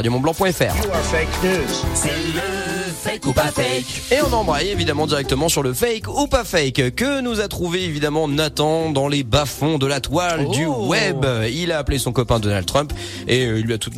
radiomontblanc.fr. Fake ou pas fake Et on embraye évidemment directement sur le fake ou pas fake que nous a trouvé évidemment Nathan dans les bas-fonds de la toile Oh. du web. Il a appelé son copain Donald Trump et euh, il lui a tout,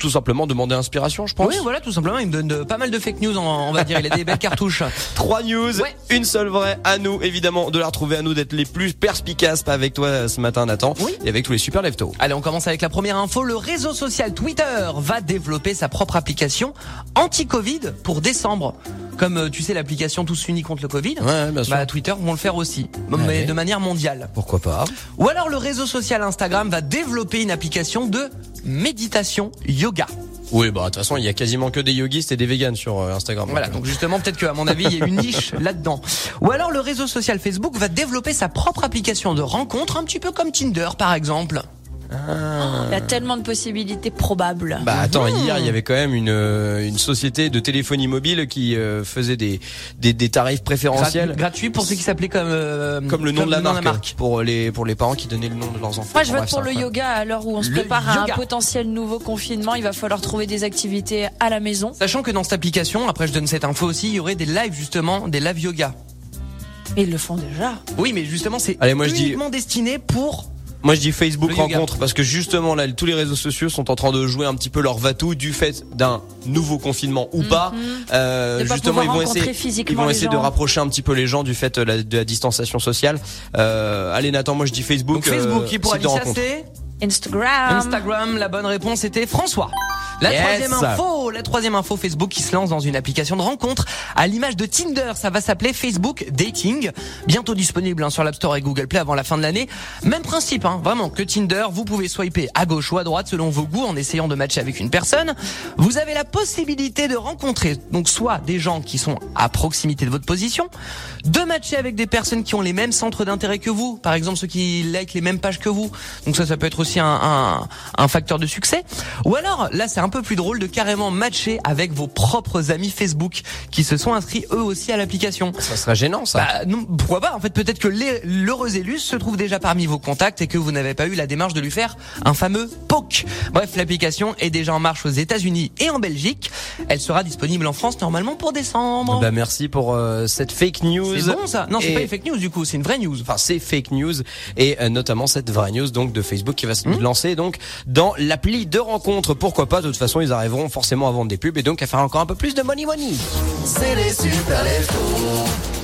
tout simplement demandé inspiration, je pense. Oui, voilà, tout simplement. Il me donne de- pas mal de fake news, on, on va dire. Il a des belles cartouches. Trois news, Ouais. une seule vraie. À nous, évidemment, de la retrouver, à nous d'être les plus perspicaces avec toi euh, ce matin, Nathan, Oui. et avec tous les super leftos. Allez, on commence avec la première info. Le réseau social Twitter va développer sa propre application anti-Covid pour décembre. Comme euh, tu sais, l'application Tous Unis contre le Covid. Ouais, bien sûr. Bah, Twitter vont le faire aussi, mais de manière mondiale. Pourquoi pas Ou alors le réseau social Instagram va développer une application de méditation yoga. Oui, bah de toute façon, il y a quasiment que des yogistes et des véganes sur euh, Instagram. Voilà, donc justement, peut-être qu'à mon avis, il y a une niche là-dedans. Ou alors le réseau social Facebook va développer sa propre application de rencontre, un petit peu comme Tinder par exemple. Il y a tellement de possibilités probables. Bah attends, hier il y avait quand même une euh, une société de téléphonie mobile qui euh, faisait des, des des tarifs préférentiels Gra- gratuit pour ceux qui s'appelaient comme euh, comme le nom de la marque, marque. pour les pour les parents qui donnaient le nom de leurs enfants. Moi, je vote pour le incroyable. yoga à l'heure où on se Le prépare à un potentiel nouveau confinement. Il va falloir trouver des activités à la maison. Sachant que dans cette application, après je donne cette info aussi, il y aurait des lives justement, des live yoga. Et ils le font déjà. Oui, mais justement c'est Allez, moi, je dis- uniquement destiné pour Moi je dis Facebook Le yoga. rencontre parce que justement là tous les réseaux sociaux sont en train de jouer un petit peu leur vatou du fait d'un nouveau confinement ou pas. Euh, De pas justement ils vont essayer ils vont essayer de rapprocher un petit peu les gens du fait de la, de la distanciation sociale. Euh, allez Nathan, moi je dis Facebook. donc Facebook euh, qui pour site de Alicia rencontre. c'est Instagram. Instagram. La bonne réponse était François. La Yes. troisième info, la troisième info Facebook qui se lance dans une application de rencontre à l'image de Tinder. Ça va s'appeler Facebook Dating. Bientôt disponible hein, sur l'App Store et Google Play avant la fin de l'année. Même principe, hein, vraiment que Tinder. Vous pouvez swiper à gauche ou à droite selon vos goûts en essayant de matcher avec une personne. Vous avez la possibilité de rencontrer donc soit des gens qui sont à proximité de votre position, de matcher avec des personnes qui ont les mêmes centres d'intérêt que vous. Par exemple ceux qui like les mêmes pages que vous. Donc ça, ça peut être aussi un, un, un facteur de succès. Ou alors, là, c'est un peu plus drôle de carrément matcher avec vos propres amis Facebook qui se sont inscrits eux aussi à l'application. Ça serait gênant ça. Bah non, pourquoi pas En fait, peut-être que l'heureux élu se trouve déjà parmi vos contacts et que vous n'avez pas eu la démarche de lui faire un fameux poke. Bref, l'application est déjà en marche aux États-Unis et en Belgique. Elle sera disponible en France normalement pour décembre. Bah merci pour euh, cette fake news. c'est bon ça Non, c'est Et- pas une fake news du coup, c'est une vraie news. Enfin, c'est fake news et euh, notamment cette vraie news donc de Facebook qui va se Hmm. lancer donc dans l'appli de rencontre. Pourquoi pas De toute façon, ils arriveront forcément à vendre des pubs et donc à faire encore un peu plus de money money. C'est les super.